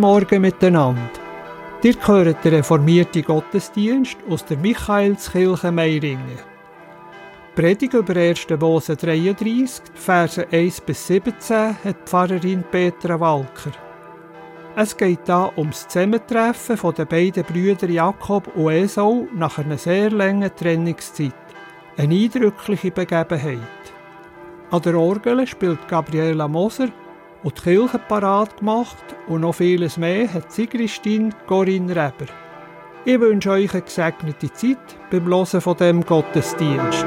Guten Morgen miteinander. Ihr gehört den reformierten Gottesdienst aus der Michaelskirche Meiringen. Predigt über 1. Mose 33, Verse 1 bis 17 hat Pfarrerin Petra Walker. Es geht da ums Zusammentreffen von den beiden Brüdern Jakob und Esau nach einer sehr langen Trennungszeit. Eine eindrückliche Begebenheit. An der Orgel spielt Gabriela Moser und die Kirche parat gemacht und noch vieles mehr hat Sigristin Corinne Reber. Ich wünsche euch eine gesegnete Zeit beim Hören von dem Gottesdienst.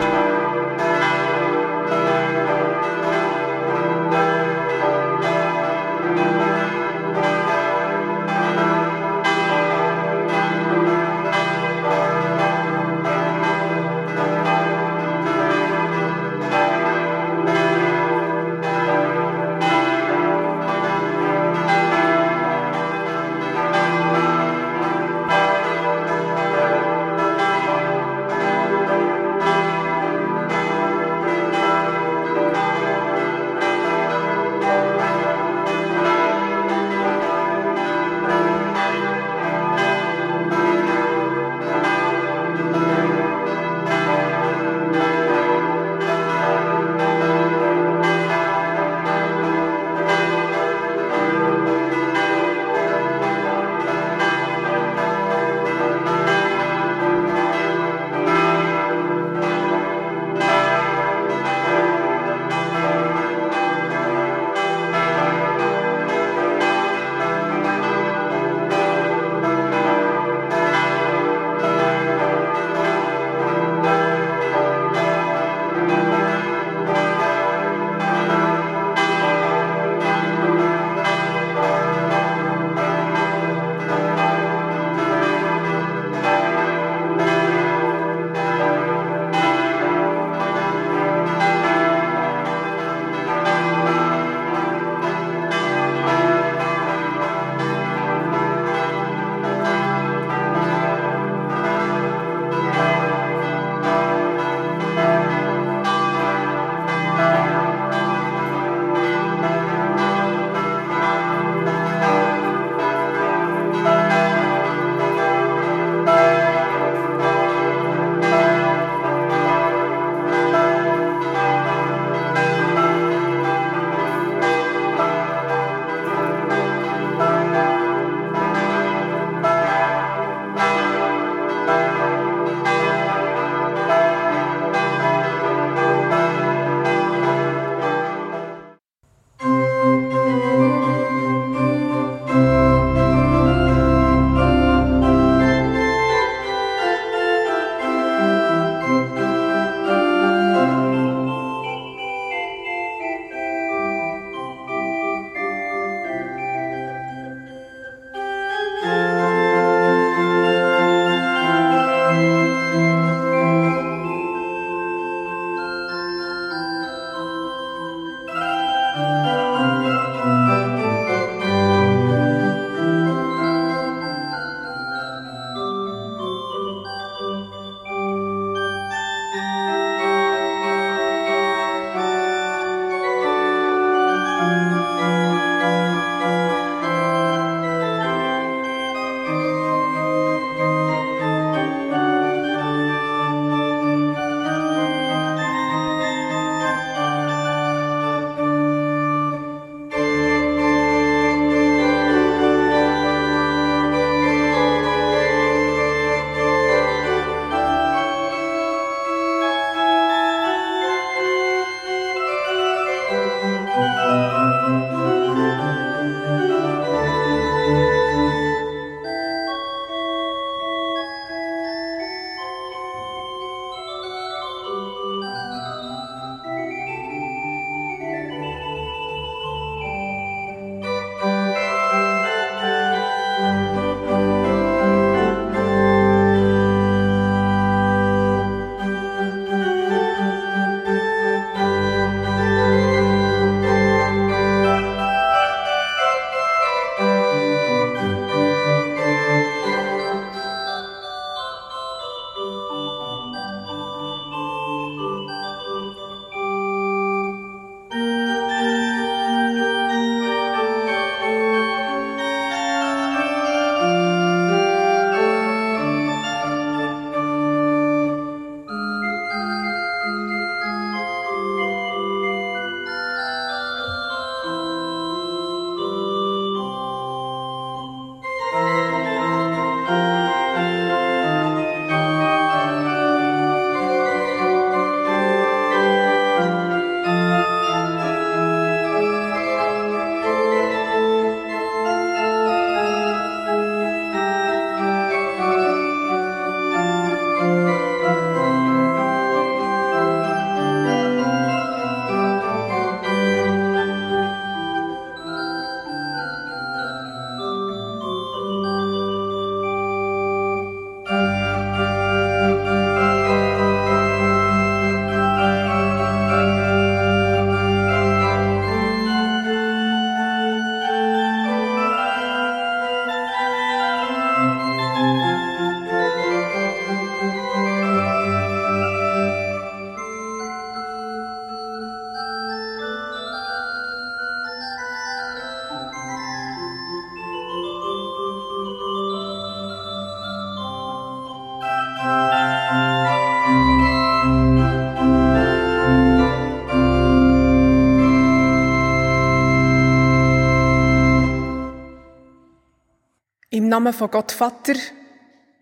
Im Namen von Gott Vater,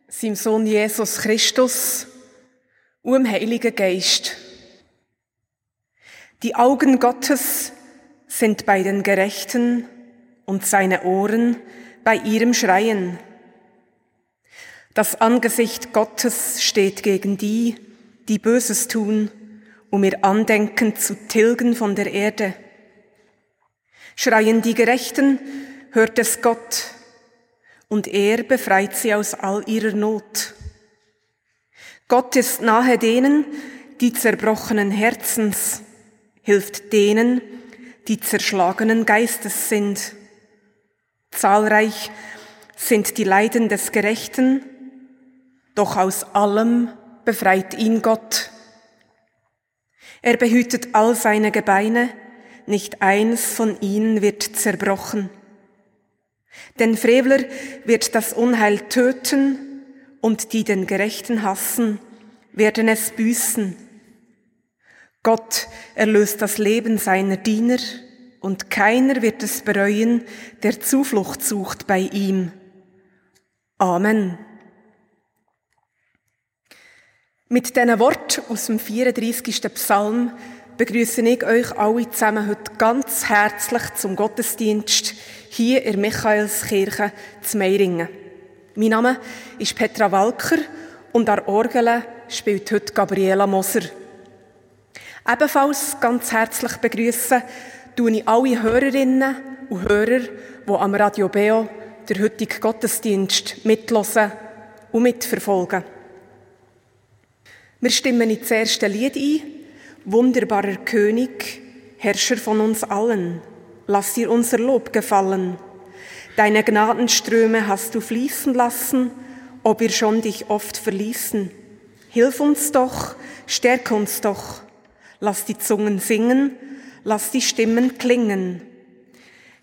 seinem Sohn Jesus Christus und dem Heiligen Geist. Die Augen Gottes sind bei den Gerechten und seine Ohren bei ihrem Schreien. Das Angesicht Gottes steht gegen die, die Böses tun, um ihr Andenken zu tilgen von der Erde. Schreien die Gerechten, hört es Gott, und er befreit sie aus all ihrer Not. Gott ist nahe denen, die zerbrochenen Herzens, hilft denen, die zerschlagenen Geistes sind. Zahlreich sind die Leiden des Gerechten, doch aus allem befreit ihn Gott. Er behütet all seine Gebeine, nicht eins von ihnen wird zerbrochen. Denn Frevler wird das Unheil töten und die den Gerechten hassen, werden es büßen. Gott erlöst das Leben seiner Diener und keiner wird es bereuen, der Zuflucht sucht bei ihm. Amen. Mit diesen Wort aus dem 34. Psalm begrüße ich euch alle zusammen heute ganz herzlich zum Gottesdienst hier in Michaelskirche zu Meiringen. Mein Name ist Petra Walker und an Orgel spielt heute Gabriela Moser. Ebenfalls ganz herzlich begrüßen tue ich alle Hörerinnen und Hörer, die am Radio Beo der heutige Gottesdienst mitlosen und mitverfolgen. Wir stimmen ins erste Lied ein. Wunderbarer König, Herrscher von uns allen, lass dir unser Lob gefallen. Deine Gnadenströme hast du fließen lassen, ob wir schon dich oft verließen. Hilf uns doch, stärk uns doch. Lass die Zungen singen, lass die Stimmen klingen.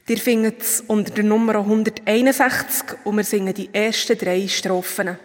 Dir findet unter der Nummer 161 und wir singen die ersten drei Strophen.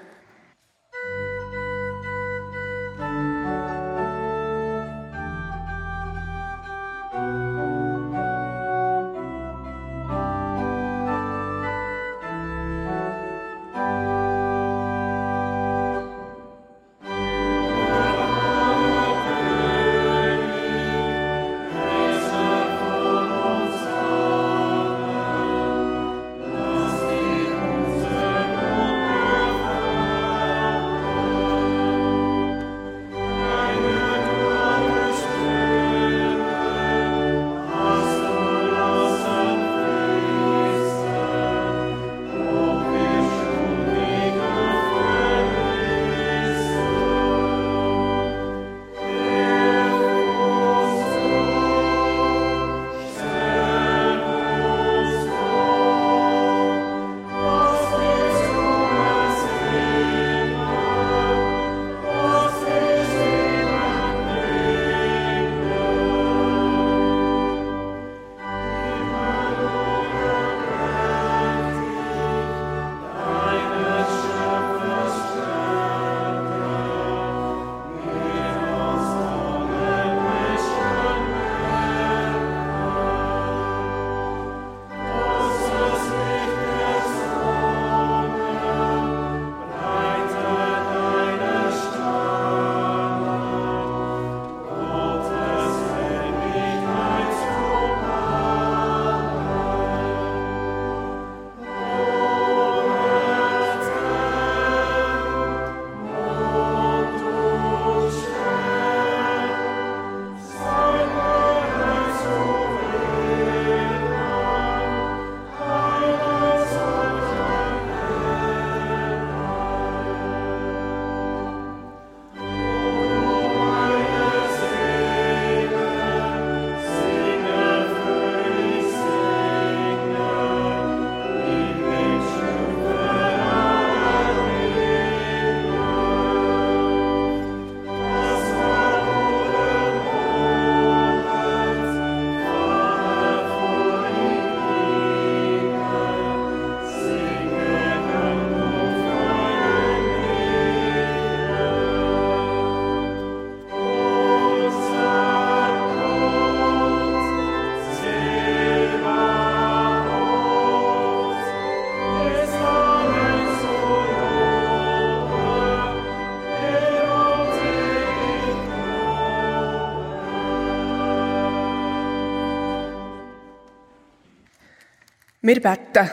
Wir beten.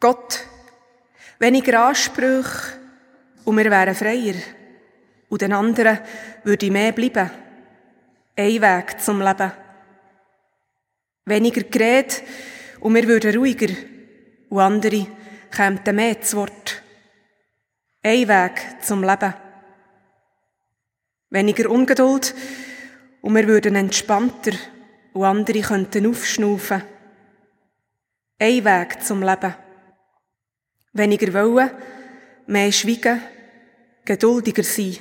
Gott, weniger Ansprüche und wir wären freier. Und den anderen würde mehr bleiben. Ein Weg zum Leben. Weniger Gerät und wir würden ruhiger. Und andere kämen mehr zu Wort. Ein Weg zum Leben. Weniger Ungeduld und wir würden entspannter und andere könnten aufschnaufen. Ein Weg zum Leben. Weniger wollen, mehr schweigen, geduldiger sein.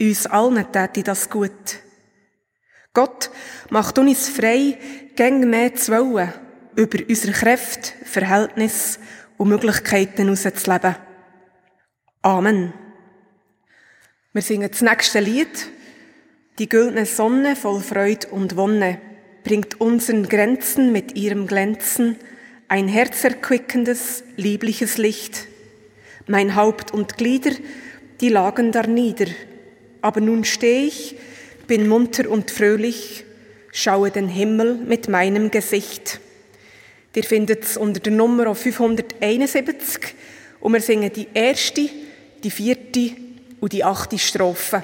Uns allen täte das gut. Gott macht uns frei, gäng mehr zu wollen, über unsere Kräfte, Verhältnisse und Möglichkeiten herauszuleben. Amen. Wir singen das nächste Lied. Die güldene Sonne voll Freud und Wonne bringt unseren Grenzen mit ihrem Glänzen ein herzerquickendes, liebliches Licht. Mein Haupt und Glieder, die lagen da nieder. Aber nun steh ich, bin munter und fröhlich, schaue den Himmel mit meinem Gesicht. Ihr findet es unter der Nummer 571 und wir singen die erste, die vierte und die achte Strophe.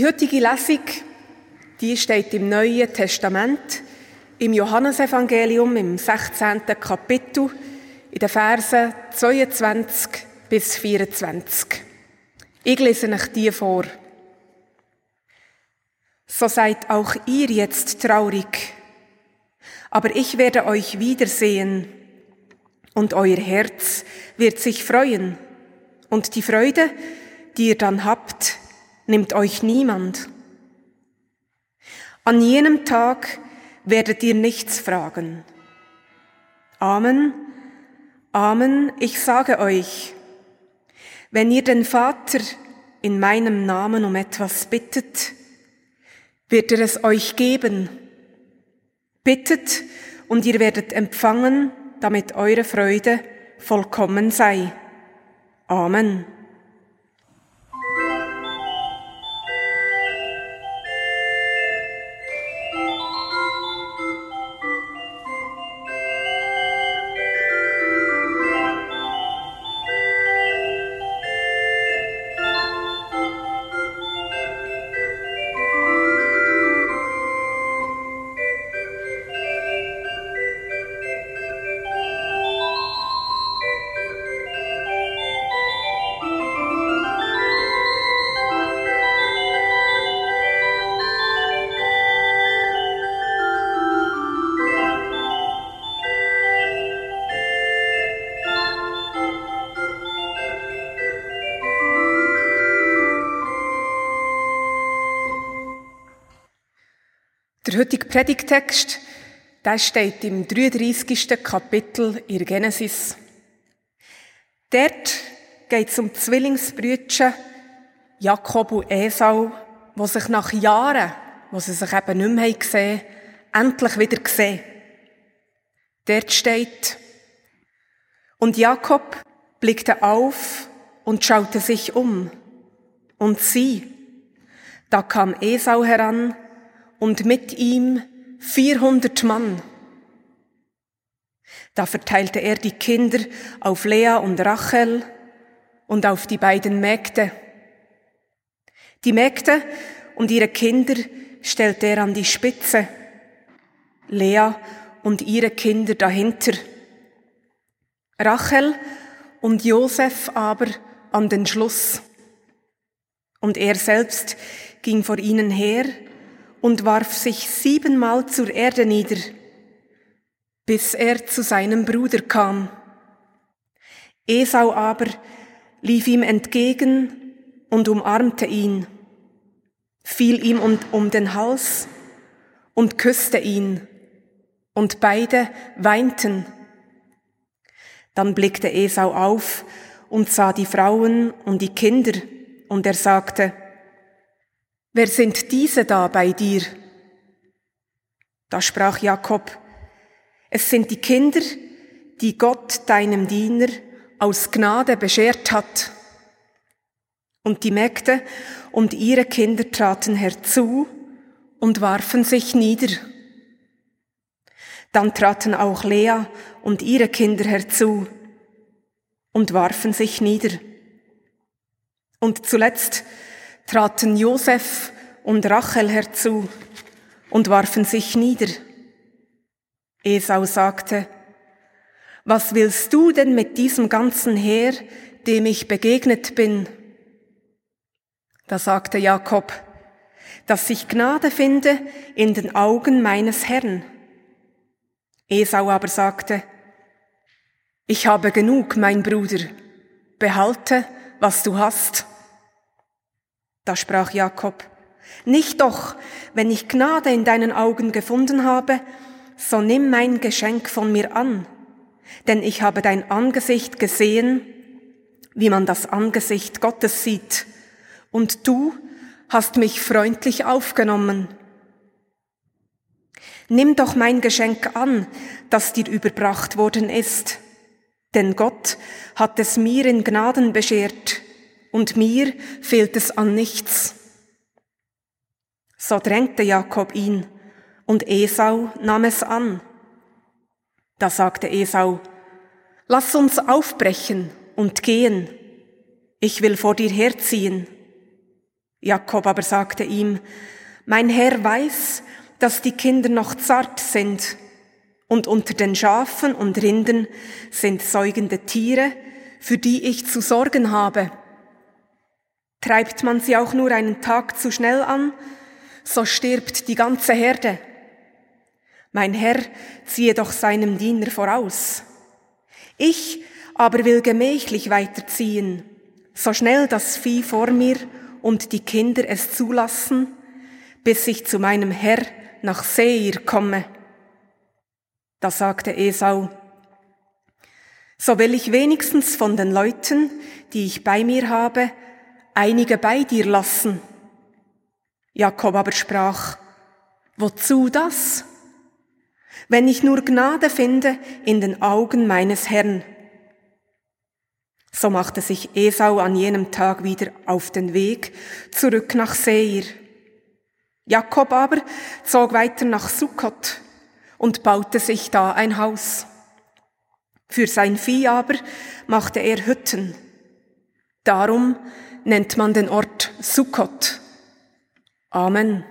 Die heutige Lesung, die steht im Neuen Testament, im Johannesevangelium im 16. Kapitel, in den Versen 22 bis 24. Ich lese euch die vor. So seid auch ihr jetzt traurig, aber ich werde euch wiedersehen und euer Herz wird sich freuen und die Freude, die ihr dann habt, nimmt euch niemand. An jenem Tag werdet ihr nichts fragen. Amen, Amen, ich sage euch, wenn ihr den Vater in meinem Namen um etwas bittet, wird er es euch geben. Bittet und ihr werdet empfangen, damit eure Freude vollkommen sei. Amen. Der heutige Predigtext, der steht im 33. Kapitel in Genesis. Dort geht es um Zwillingsbrüder Jakob und Esau, wo sich nach Jahren, wo sie sich eben nicht mehr gesehen haben, endlich wieder sehen. Dort steht, und Jakob blickte auf und schaute sich um. Und sieh, da kam Esau heran und mit ihm 400 Mann. Da verteilte er die Kinder auf Lea und Rachel und auf die beiden Mägde. Die Mägde und ihre Kinder stellte er an die Spitze, Lea und ihre Kinder dahinter. Rachel und Josef aber an den Schluss. Und er selbst ging vor ihnen her und warf sich siebenmal zur Erde nieder, bis er zu seinem Bruder kam. Esau aber lief ihm entgegen und umarmte ihn, fiel ihm um, den Hals und küsste ihn, und beide weinten. Dann blickte Esau auf und sah die Frauen und die Kinder, und er sagte, Wer sind diese da bei dir? Da sprach Jakob, es sind die Kinder, die Gott deinem Diener aus Gnade beschert hat. Und die Mägde und ihre Kinder traten herzu und warfen sich nieder. Dann traten auch Lea und ihre Kinder herzu und warfen sich nieder. Und zuletzt traten Josef und Rachel herzu und warfen sich nieder. Esau sagte, was willst du denn mit diesem ganzen Heer, dem ich begegnet bin? Da sagte Jakob, dass ich Gnade finde in den Augen meines Herrn. Esau aber sagte, ich habe genug, mein Bruder, behalte, was du hast. Da sprach Jakob, nicht doch, wenn ich Gnade in deinen Augen gefunden habe, so nimm mein Geschenk von mir an, denn ich habe dein Angesicht gesehen, wie man das Angesicht Gottes sieht, und du hast mich freundlich aufgenommen. Nimm doch mein Geschenk an, das dir überbracht worden ist, denn Gott hat es mir in Gnaden beschert, und mir fehlt es an nichts. So drängte Jakob ihn, und Esau nahm es an. Da sagte Esau, Lass uns aufbrechen und gehen, ich will vor dir herziehen. Jakob aber sagte ihm, Mein Herr weiß, dass die Kinder noch zart sind, und unter den Schafen und Rinden sind säugende Tiere, für die ich zu sorgen habe. Treibt man sie auch nur einen Tag zu schnell an, so stirbt die ganze Herde. Mein Herr ziehe doch seinem Diener voraus. Ich aber will gemächlich weiterziehen, so schnell das Vieh vor mir und die Kinder es zulassen, bis ich zu meinem Herr nach Seir komme. Da sagte Esau, so will ich wenigstens von den Leuten, die ich bei mir habe, einige bei dir lassen. Jakob aber sprach, wozu das? wenn ich nur Gnade finde in den Augen meines Herrn. So machte sich Esau an jenem Tag wieder auf den Weg zurück nach Seir. Jakob aber zog weiter nach Sukkot und baute sich da ein Haus. Für sein Vieh aber machte er Hütten. Darum nennt man den Ort Sukkot. Amen.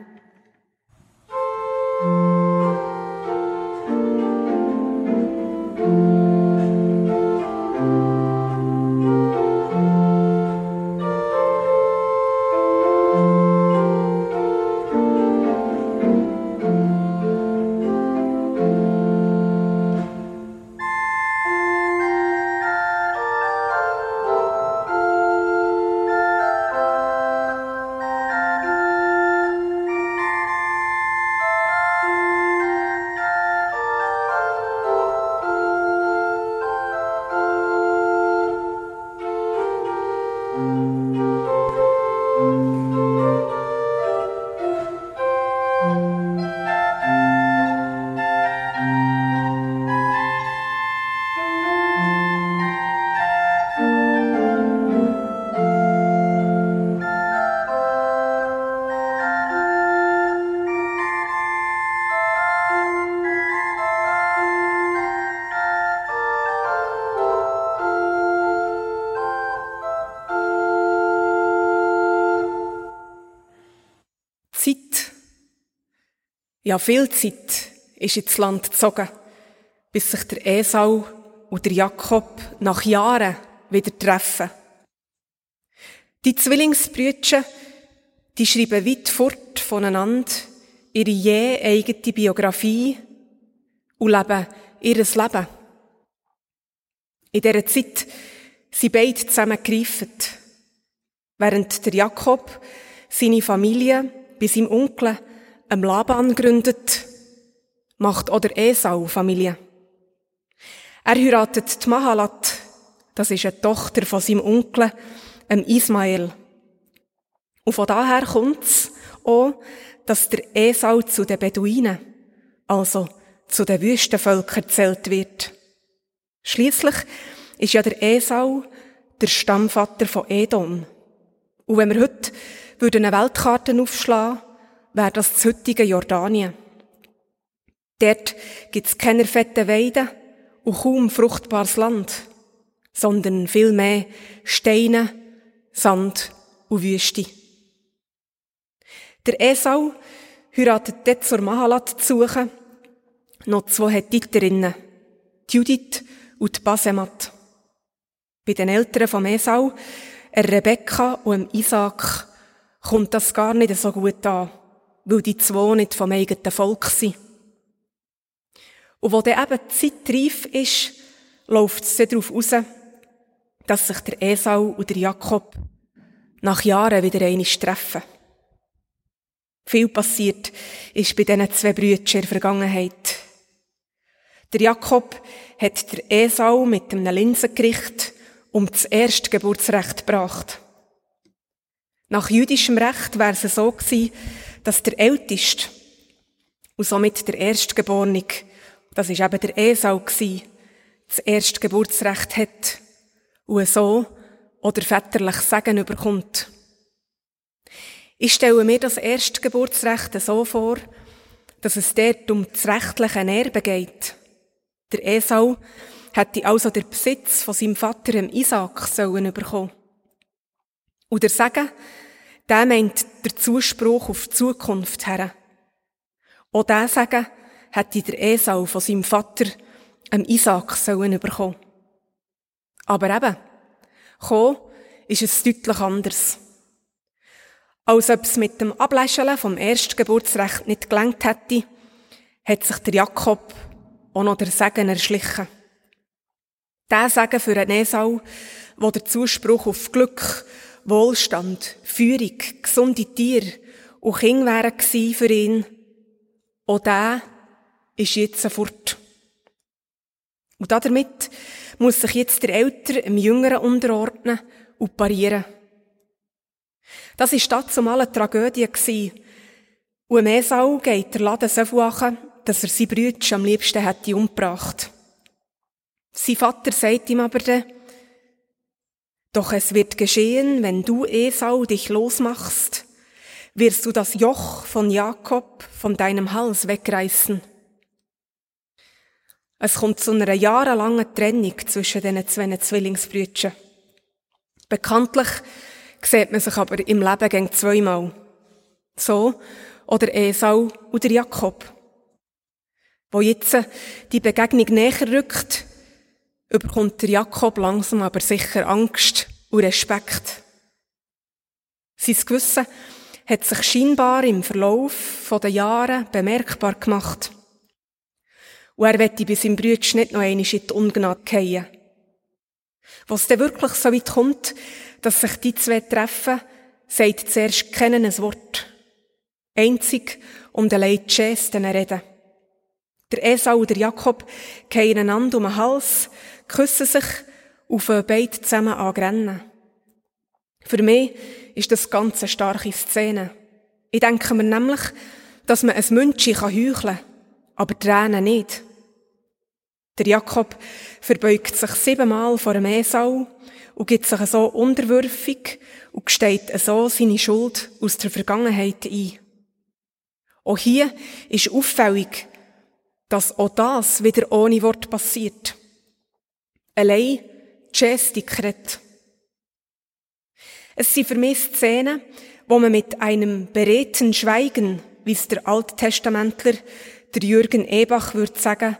Ja, viel Zeit ist ins Land gezogen, bis sich der Esau und der Jakob nach Jahren wieder treffen. Die Zwillingsbrüder, die schreiben weit fort voneinander ihre je eigene Biografie und leben ihr Leben. In dieser Zeit sind beide zusammen gereifet. Während der Jakob seine Familie bei seinem Onkel einem Laban gründet, macht oder Esau Familie. Er heiratet die Mahalat, das ist eine Tochter von seinem Onkel, dem Ismael. Und von daher kommt's auch, dass der Esau zu den Beduinen, also zu den Wüstenvölkern zählt wird. Schließlich ist ja der Esau der Stammvater von Edom. Und wenn wir heute eine Weltkarte aufschlagen wäre das das heutige Jordanien. Dort gibt's keine fetten Weiden und kaum fruchtbares Land, sondern viel mehr Steine, Sand und Wüste. Der Esau heiratet dort zur Mahalat zu suchen, noch zwei Hethiterinnen, Judith und Basemat. Bei den Eltern vom Esau, Rebekka und Isaac, kommt das gar nicht so gut an weil die zwei nicht vom eigenen Volk sind. Und wo dann eben die Zeit reif ist, läuft es darauf raus, dass sich der Esau und der Jakob nach Jahren wieder einmal treffen. Viel passiert ist bei diesen zwei Brüdern in der Vergangenheit. Der Jakob hat der Esau mit einem Linsengericht um das erste Geburtsrecht gebracht. Nach jüdischem Recht wäre es so gewesen, dass der Älteste und somit der Erstgeborene, das ist eben der Esau gsi, das Erstgeburtsrecht hat und so oder väterlich Segen überkommt. Ich stelle mir das Erstgeburtsrecht so vor, dass es dort um das rechtliche Erbe geht. Der Esau hätte also den Besitz von seinem Vater, dem Isaac, sollen bekommen. Und der Segen der meint der Zuspruch auf die Zukunft her. Auch der Sagen hätte der Esau von seinem Vater, einem Isaac, sollen bekommen. Aber eben, kommen ist es deutlich anders. Als ob es mit dem Abläscheln vom Erstgeburtsrecht nicht gelangt hätte, hat sich der Jakob auch noch der Segen erschlichen. Der Segen für einen Esau, wo der Zuspruch auf Glück Wohlstand, Führung, gesunde Tiere und Kinder wären für ihn. Auch der ist jetzt fort. Und damit muss sich jetzt der Ältere im Jüngeren unterordnen und parieren. Das war dazu mal eine Tragödie. Und im Esau geht der Laden so an, dass er seine Brüder am liebsten hätte umgebracht. Sein Vater sagt ihm aber dann, doch es wird geschehen, wenn du Esau dich losmachst, wirst du das Joch von Jakob von deinem Hals wegreißen. Es kommt zu einer jahrelangen Trennung zwischen diesen zwei Zwillingsbrüdern. Bekanntlich sieht man sich aber im Leben gegen zweimal. So oder Esau oder Jakob. Wo jetzt die Begegnung näher rückt, überkommt der Jakob langsam aber sicher Angst und Respekt. Sein Gewissen hat sich scheinbar im Verlauf der Jahre bemerkbar gemacht. Und er wette bei seinem Brütsch nicht noch einmal in die Ungnade fallen. Was dann wirklich so weit kommt, dass sich die zwei treffen, sagt zuerst kennen ein Wort. Einzig um den Leid Gesten reden. Der Esau und der Jakob gehen einander um den Hals, küssen sich und fangen beide zusammen an rennen. Für mich ist das ganz eine starke Szene. Ich denke mir nämlich, dass man ein München heucheln kann, aber Tränen nicht. Der Jakob verbeugt sich siebenmal vor dem Esau und gibt sich so unterwürfig und gesteht so seine Schuld aus der Vergangenheit ein. Auch hier ist auffällig, dass auch das wieder ohne Wort passiert. Allein Gestik redet. Es sind für mich Szenen, wo man mit einem beredten Schweigen, wie es der Alttestamentler, der Jürgen Ebach würde sagen,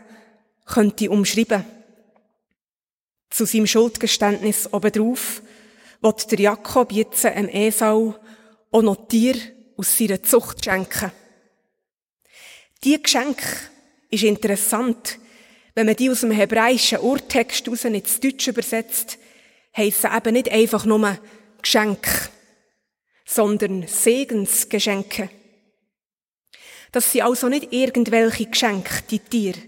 könnte umschreiben. Zu seinem Schuldgeständnis obendrauf wird der Jakob jetzt einem Esau auch noch Tier aus seiner Zucht schenken. Die Geschenk ist interessant. Wenn man die aus dem hebräischen Urtext raus ins Deutsche übersetzt, heissen eben nicht einfach nur Geschenk, sondern Segensgeschenke. Das sind also nicht irgendwelche Geschenke, die Tiere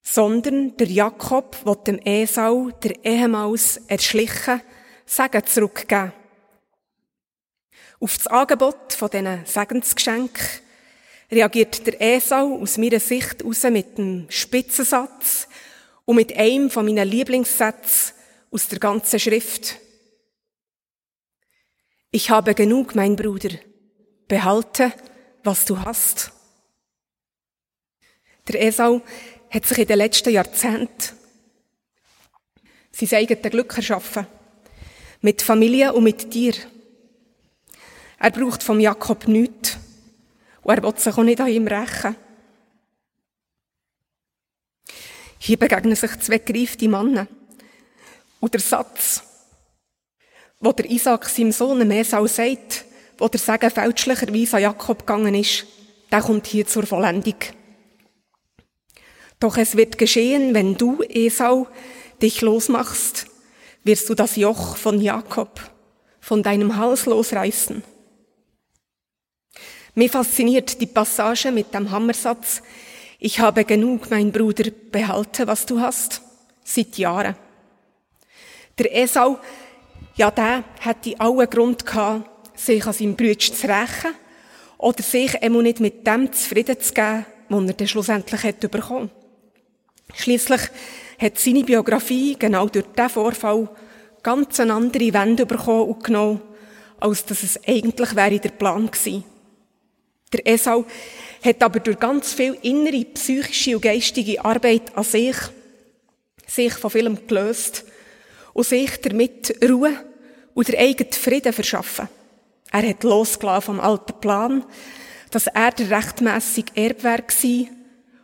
sondern der Jakob wird dem Esau, der ehemals erschlichen, Segen zurückgeben. Auf das Angebot von diesen Segensgeschenken reagiert der Esau aus meiner Sicht raus mit einem Spitzensatz und mit einem von meinen Lieblingssätzen aus der ganzen Schrift. Ich habe genug, mein Bruder. Behalte, was du hast. Der Esau hat sich in den letzten Jahrzehnten sein eigenes Glück erschaffen. Mit Familie und mit dir. Er braucht vom Jakob nichts. Und er will sich auch nicht an ihm rächen. Hier begegnen sich zwei gereifte Männer. Und der Satz, wo der Isaac seinem Sohn Esau sagt, wo der Segen fälschlicherweise an Jakob gegangen ist, der kommt hier zur Vollendung. Doch es wird geschehen, wenn du, Esau, dich losmachst, wirst du das Joch von Jakob von deinem Hals losreißen. Mir fasziniert die Passage mit dem Hammersatz, ich habe genug, mein Bruder, behalte, was du hast, seit Jahren. Der Esau, ja, der hätte allen Grund gehabt, sich an seinem Bruder zu rächen oder sich immer nicht mit dem zufrieden zu geben, was er dann schlussendlich hat bekommen. Schließlich hat seine Biografie genau durch diesen Vorfall ganz eine andere Wende bekommen und genommen, als dass es eigentlich wäre der Plan gewesen. Der Esau hat aber durch ganz viel innere psychische und geistige Arbeit an sich, sich von vielem gelöst und sich damit Ruhe und der eigenen Frieden verschaffen. Er hat losgelassen vom alten Plan, dass er der rechtmässige Erbe war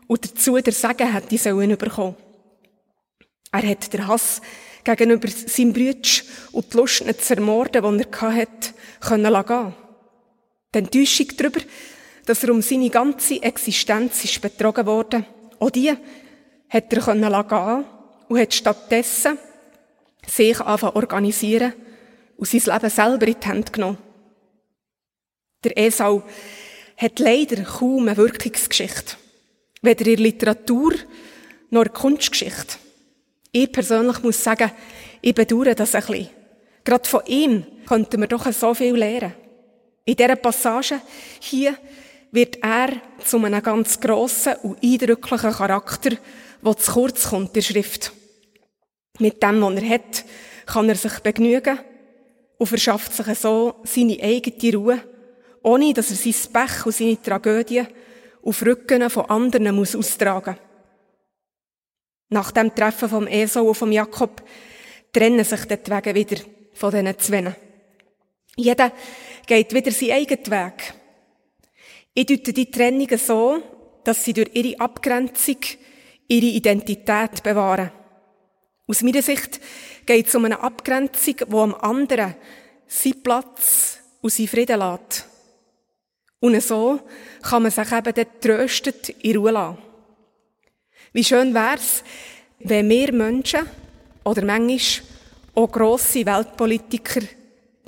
und dazu der Segen hätte sollen bekommen. Er hat den Hass gegenüber seinem Brütsch und die Lust nicht zu ermorden, die er hatte, können lassen. Die Enttäuschung darüber, dass er um seine ganze Existenz ist betrogen worden, auch die hat er können lassen und hat stattdessen sich anfangen organisieren und sein Leben selber in die Hände genommen. Der Esau hat leider kaum eine Wirkungsgeschichte. Weder in Literatur noch in Kunstgeschichte. Ich persönlich muss sagen, ich bedauere das ein bisschen. Gerade von ihm könnten wir doch so viel lernen. In dieser Passage hier wird er zu einem ganz grossen und eindrücklichen Charakter, der zu kurz kommt in der Schrift. Mit dem, was er hat, kann er sich begnügen und verschafft sich so seine eigene Ruhe, ohne dass er sein Pech und seine Tragödie auf Rücken von anderen muss austragen Nach dem Treffen vom Esau und vom Jakob trennen sich die Wege wieder von diesen Zweien. Jeder geht wieder seinen eigenen Weg. Ich deute die Trennungen so, dass sie durch ihre Abgrenzung ihre Identität bewahren. Aus meiner Sicht geht es um eine Abgrenzung, wo am anderen seinen Platz und seinen Frieden lässt. Und so kann man sich eben dort tröstet in Ruhe lassen. Wie schön wär's, wenn wir Menschen oder manchmal auch grosse Weltpolitiker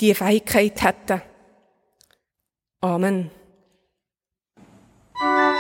diese Fähigkeit hätten. Amen. Bye.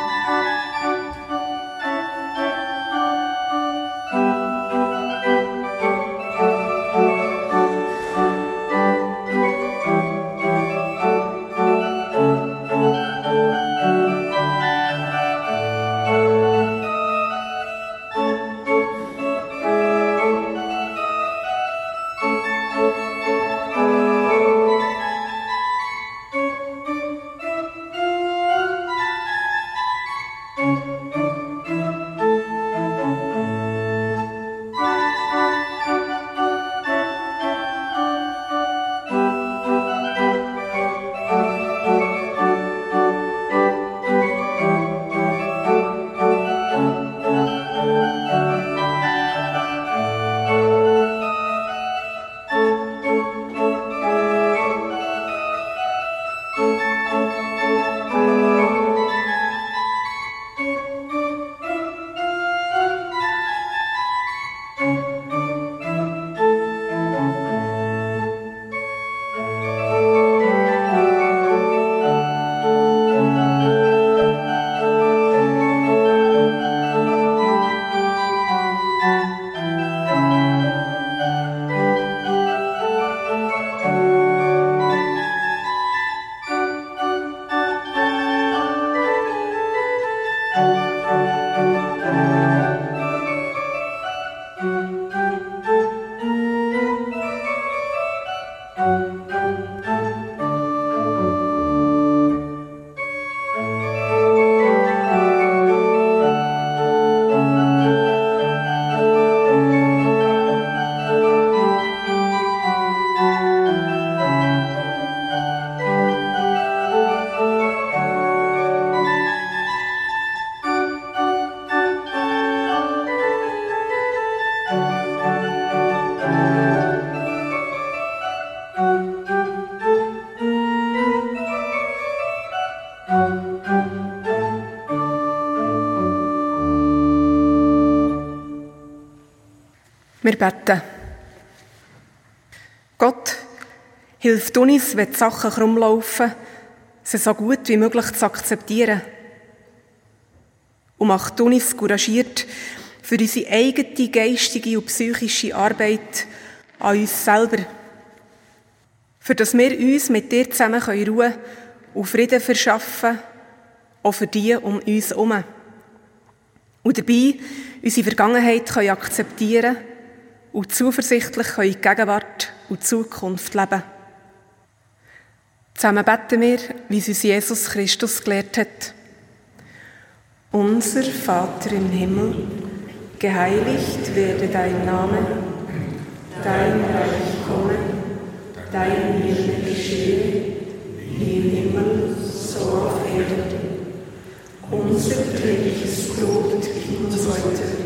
Wir beten. Gott, hilft uns, wenn die Sachen krumm laufen, sie so gut wie möglich zu akzeptieren. Und macht uns couragiert für unsere eigene geistige und psychische Arbeit an uns selber. Für dass wir uns mit dir zusammen Ruhe und Frieden verschaffen, auch für die um uns herum. Und dabei unsere Vergangenheit können akzeptieren und zuversichtlich in Gegenwart und Zukunft leben. Zusammen beten wir, wie es uns Jesus Christus gelehrt hat. Unser Vater im Himmel, geheiligt werde dein Name, dein Reich komme, dein Wille geschehe, wie im Himmel, so auf Erden. Unser tägliches Brot gib uns heute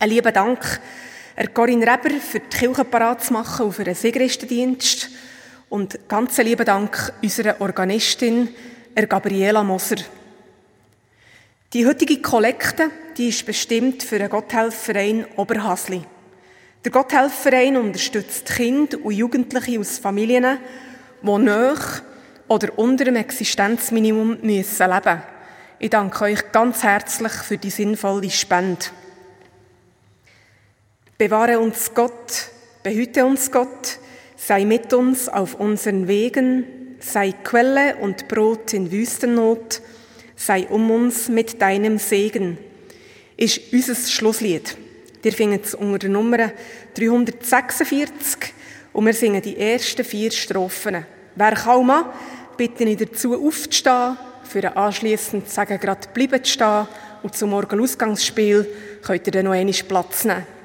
Ein lieber Dank an Corinne Reber für die Kirche parat zu machen und für den Segristendienst. Und ganz lieben Dank unserer Organistin, Gabriela Moser. Die heutige Kollekte, die ist bestimmt für den Gotthelferverein Oberhasli. Der Gotthelferverein unterstützt Kinder und Jugendliche aus Familien, die nach oder unter dem Existenzminimum müssen leben Ich danke euch ganz herzlich für die sinnvolle Spende. Bewahre uns Gott, behüte uns Gott, sei mit uns auf unseren Wegen, sei Quelle und Brot in Wüstennot, sei um uns mit deinem Segen, ist unser Schlusslied. Ihr findet es unter der Nummer 346 und wir singen die ersten vier Strophen. Wer kaum an, bitte ich dazu aufzustehen, für anschliessend sagen, gerade bleiben zu stehen und zum Morgenausgangsspiel könnt ihr dann noch einmal Platz nehmen.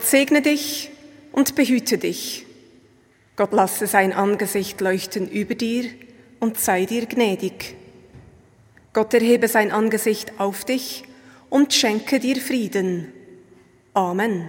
Gott segne dich und behüte dich. Gott lasse sein Angesicht leuchten über dir und sei dir gnädig. Gott erhebe sein Angesicht auf dich und schenke dir Frieden. Amen.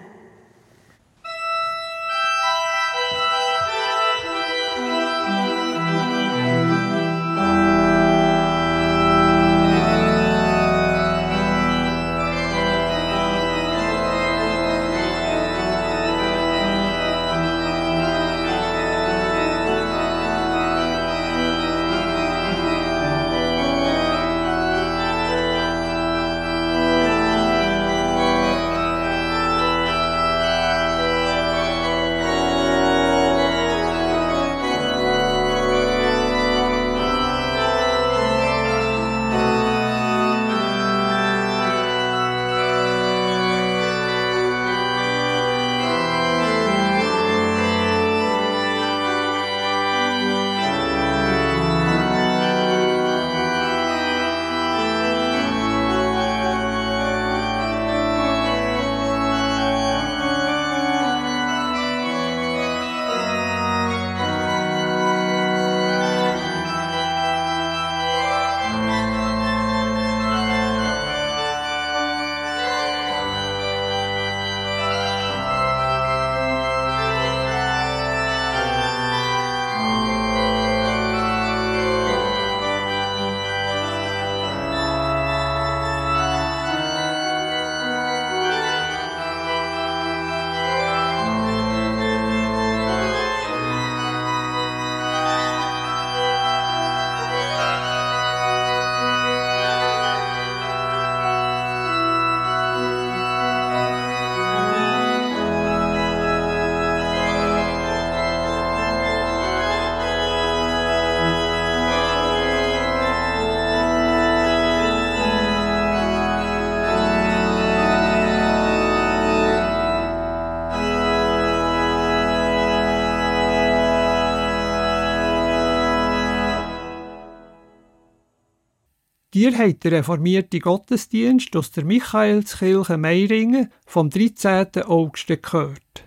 Dir habt der reformierte Gottesdienst aus der Michaelskirche Meiringen vom 13. August gehört.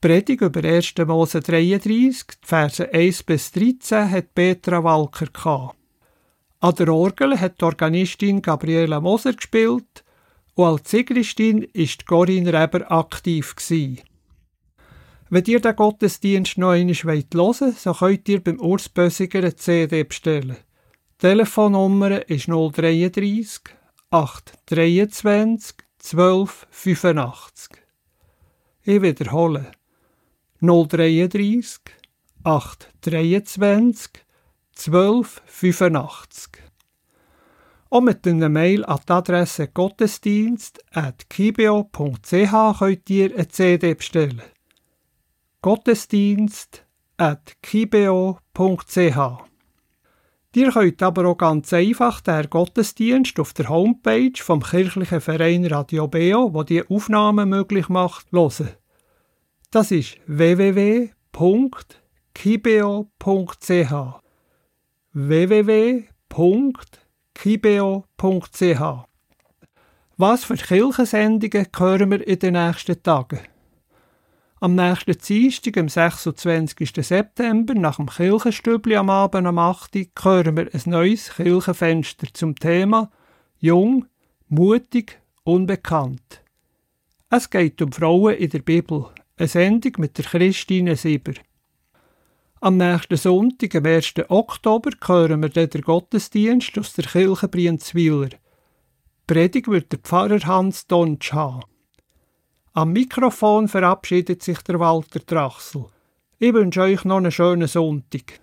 Predigt über 1. Mose 33, Verse 1 bis 13 hat Petra Walker gehabt. An der Orgel hat die Organistin Gabriela Moser gespielt und als Sigristin ist Corinne Reber aktiv gewesen. Wenn ihr den Gottesdienst noch einmal hören wollt, so könnt ihr beim Urs Bösiger eine CD bestellen. Telefonnummer ist 033 823 1285. Ich wiederhole. 033 823 1285. Und mit einer Mail an die Adresse gottesdienst.kibio.ch könnt ihr eine CD bestellen. gottesdienst.kibio.ch Ihr könnt aber auch ganz einfach den Gottesdienst auf der Homepage vom kirchlichen Verein Radio Beo, wo die Aufnahmen möglich macht, hören. Das ist www.kibeo.ch www.kibeo.ch Was für Kirchensendungen hören wir in den nächsten Tagen? Am nächsten Dienstag, am 26. September, nach dem Kirchenstübli am Abend am 8. hören wir ein neues Kirchenfenster zum Thema Jung, mutig, unbekannt. Es geht um Frauen in der Bibel, eine Sendung mit der Christine Sieber. Am nächsten Sonntag, am 1. Oktober, hören wir den Gottesdienst aus der Kirche Brienzwiller. Predig wird der Pfarrer Hans Donsch haben. Am Mikrofon verabschiedet sich der Walter Drachsel. Ich wünsche euch noch einen schönen Sonntag.